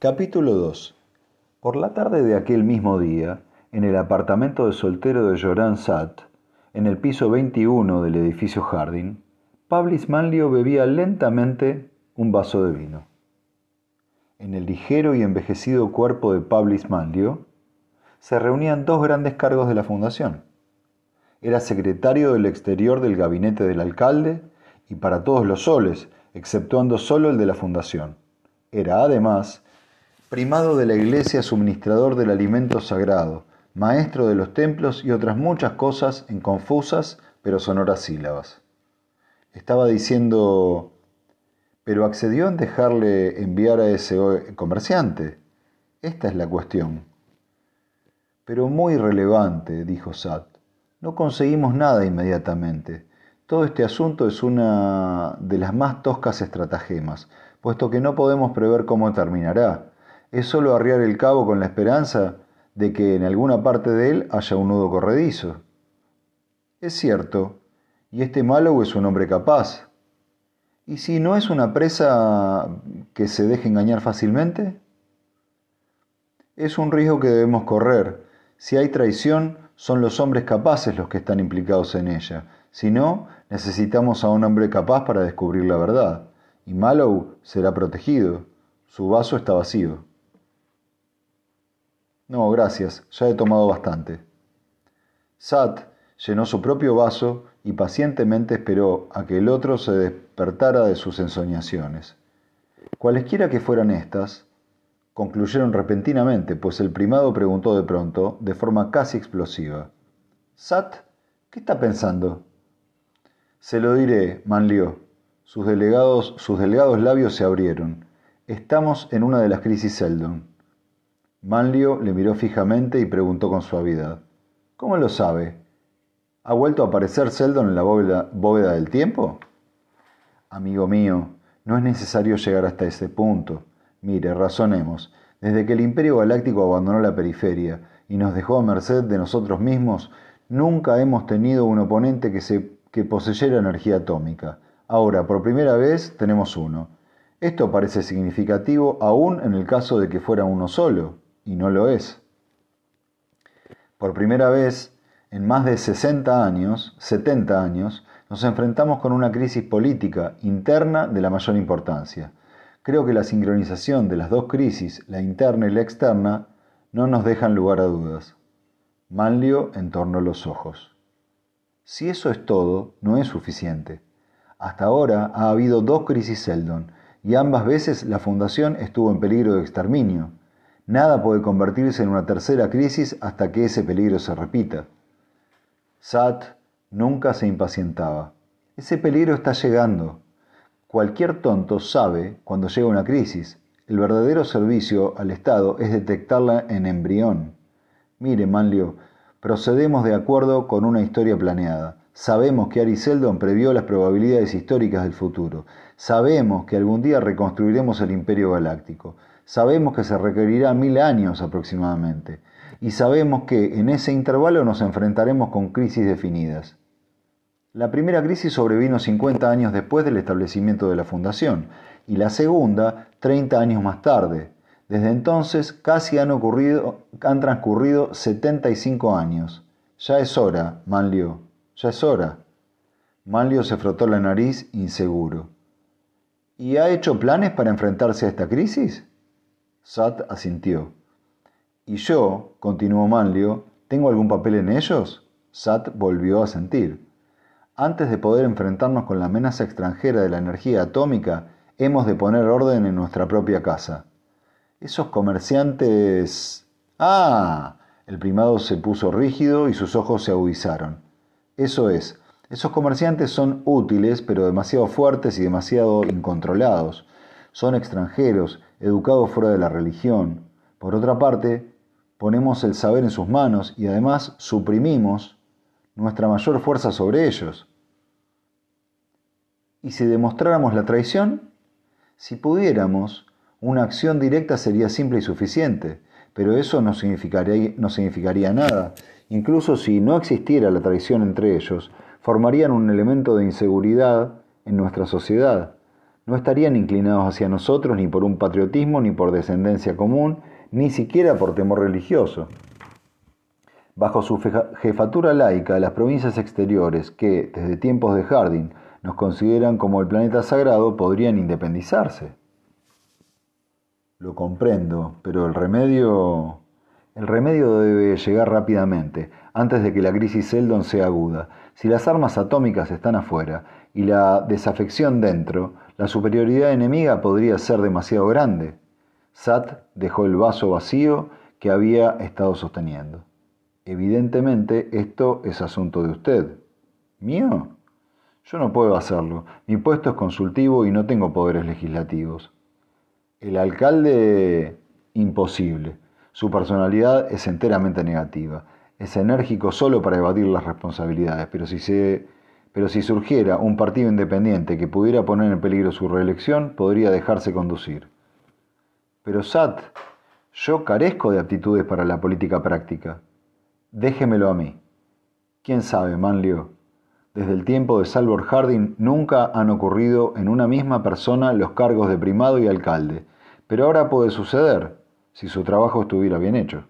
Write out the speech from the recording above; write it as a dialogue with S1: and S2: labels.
S1: Capítulo 2 Por la tarde de aquel mismo día, en el apartamento de soltero de Joran Sat, en el piso 21 del edificio Harding, Pablis Manlio bebía lentamente un vaso de vino. En el ligero y envejecido cuerpo de Pablis Manlio se reunían dos grandes cargos de la fundación. Era secretario del exterior del gabinete del alcalde y para todos los soles, exceptuando solo el de la fundación. Era además primado de la iglesia, suministrador del alimento sagrado, maestro de los templos y otras muchas cosas en confusas pero sonoras sílabas. Estaba diciendo, pero accedió en dejarle enviar a ese comerciante. Esta es la cuestión. Pero muy relevante, dijo Sat. No conseguimos nada inmediatamente. Todo este asunto es una de las más toscas estratagemas, puesto que no podemos prever cómo terminará. Es solo arriar el cabo con la esperanza de que en alguna parte de él haya un nudo corredizo. Es cierto, y este Mallow es un hombre capaz. ¿Y si no es una presa que se deje engañar fácilmente? Es un riesgo que debemos correr. Si hay traición, son los hombres capaces los que están implicados en ella. Si no, necesitamos a un hombre capaz para descubrir la verdad. Y Mallow será protegido. Su vaso está vacío. No, gracias, ya he tomado bastante. Sat llenó su propio vaso y pacientemente esperó a que el otro se despertara de sus ensoñaciones. Cualesquiera que fueran estas, concluyeron repentinamente, pues el primado preguntó de pronto, de forma casi explosiva. Sat, ¿qué está pensando? Se lo diré, Manlió. Sus, delegados, sus delgados labios se abrieron. Estamos en una de las crisis Seldon. Manlio le miró fijamente y preguntó con suavidad. ¿Cómo lo sabe? ¿Ha vuelto a aparecer Seldon en la bóveda, del tiempo? Amigo mío, no es necesario llegar hasta ese punto. Mire, razonemos. Desde que el Imperio Galáctico abandonó la periferia y nos dejó a merced de nosotros mismos, nunca hemos tenido un oponente que, se, que poseyera energía atómica. Ahora, por primera vez, tenemos uno. Esto parece significativo aún en el caso de que fuera uno solo, y no lo es. Por primera vez, en más de 60 años, 70 años, nos enfrentamos con una crisis política interna de la mayor importancia. Creo que la sincronización de las dos crisis, la interna y la externa, no nos dejan lugar a dudas. Manlio entornó los ojos. Si eso es todo, no es suficiente. Hasta ahora ha habido dos crisis Seldon, y ambas veces la fundación estuvo en peligro de exterminio. Nada puede convertirse en una tercera crisis hasta que ese peligro se repita. Sat nunca se impacientaba. Ese peligro está llegando. Cualquier tonto sabe cuando llega una crisis. El verdadero servicio al Estado es detectarla en embrión. Mire, Manlio, procedemos de acuerdo con una historia planeada. Sabemos que Ari Seldon previó las probabilidades históricas del futuro. Sabemos que algún día reconstruiremos el Imperio Galáctico. Sabemos que se requerirá mil años aproximadamente. Y sabemos que en ese intervalo nos enfrentaremos con crisis definidas. La primera crisis sobrevino 50 años después del establecimiento de la fundación y la segunda 30 años más tarde. Desde entonces casi han, ocurrido, han transcurrido 75 años. Ya es hora, Manlio, ya es hora. Manlio se frotó la nariz inseguro. ¿Y ha hecho planes para enfrentarse a esta crisis? Sat asintió. ¿Y yo, continuó Manlio, tengo algún papel en ellos? Sat volvió a sentir. Antes de poder enfrentarnos con la amenaza extranjera de la energía atómica, hemos de poner orden en nuestra propia casa. Esos comerciantes... Ah. El primado se puso rígido y sus ojos se agudizaron. Eso es, esos comerciantes son útiles, pero demasiado fuertes y demasiado incontrolados. Son extranjeros, educados fuera de la religión. Por otra parte, ponemos el saber en sus manos y además suprimimos nuestra mayor fuerza sobre ellos. ¿Y si demostráramos la traición? Si pudiéramos, una acción directa sería simple y suficiente, pero eso no significaría, nada. Incluso si no existiera la traición entre ellos, formarían un elemento de inseguridad en nuestra sociedad. No estarían inclinados hacia nosotros ni por un patriotismo, ni por descendencia común, ni siquiera por temor religioso. Bajo su jefatura laica, las provincias exteriores, que desde tiempos de Harding nos consideran como el planeta sagrado, podrían independizarse. Lo comprendo, pero el remedio... El remedio debe llegar rápidamente, antes de que la crisis Seldon sea aguda. Si las armas atómicas están afuera y la desafección dentro, la superioridad enemiga podría ser demasiado grande. Sat dejó el vaso vacío que había estado sosteniendo. Evidentemente esto es asunto de usted. ¿Mío? Yo no puedo hacerlo. Mi puesto es consultivo y no tengo poderes legislativos. El alcalde, imposible. Su personalidad es enteramente negativa. Es enérgico solo para evadir las responsabilidades, pero si se pero si surgiera un partido independiente que pudiera poner en peligro su reelección, podría dejarse conducir. Pero Sat, yo carezco de aptitudes para la política práctica. Déjemelo a mí. ¿Quién sabe, Manlio? Desde el tiempo de Salvor Harding nunca han ocurrido en una misma persona los cargos de primado y alcalde, pero ahora puede suceder, si su trabajo estuviera bien hecho.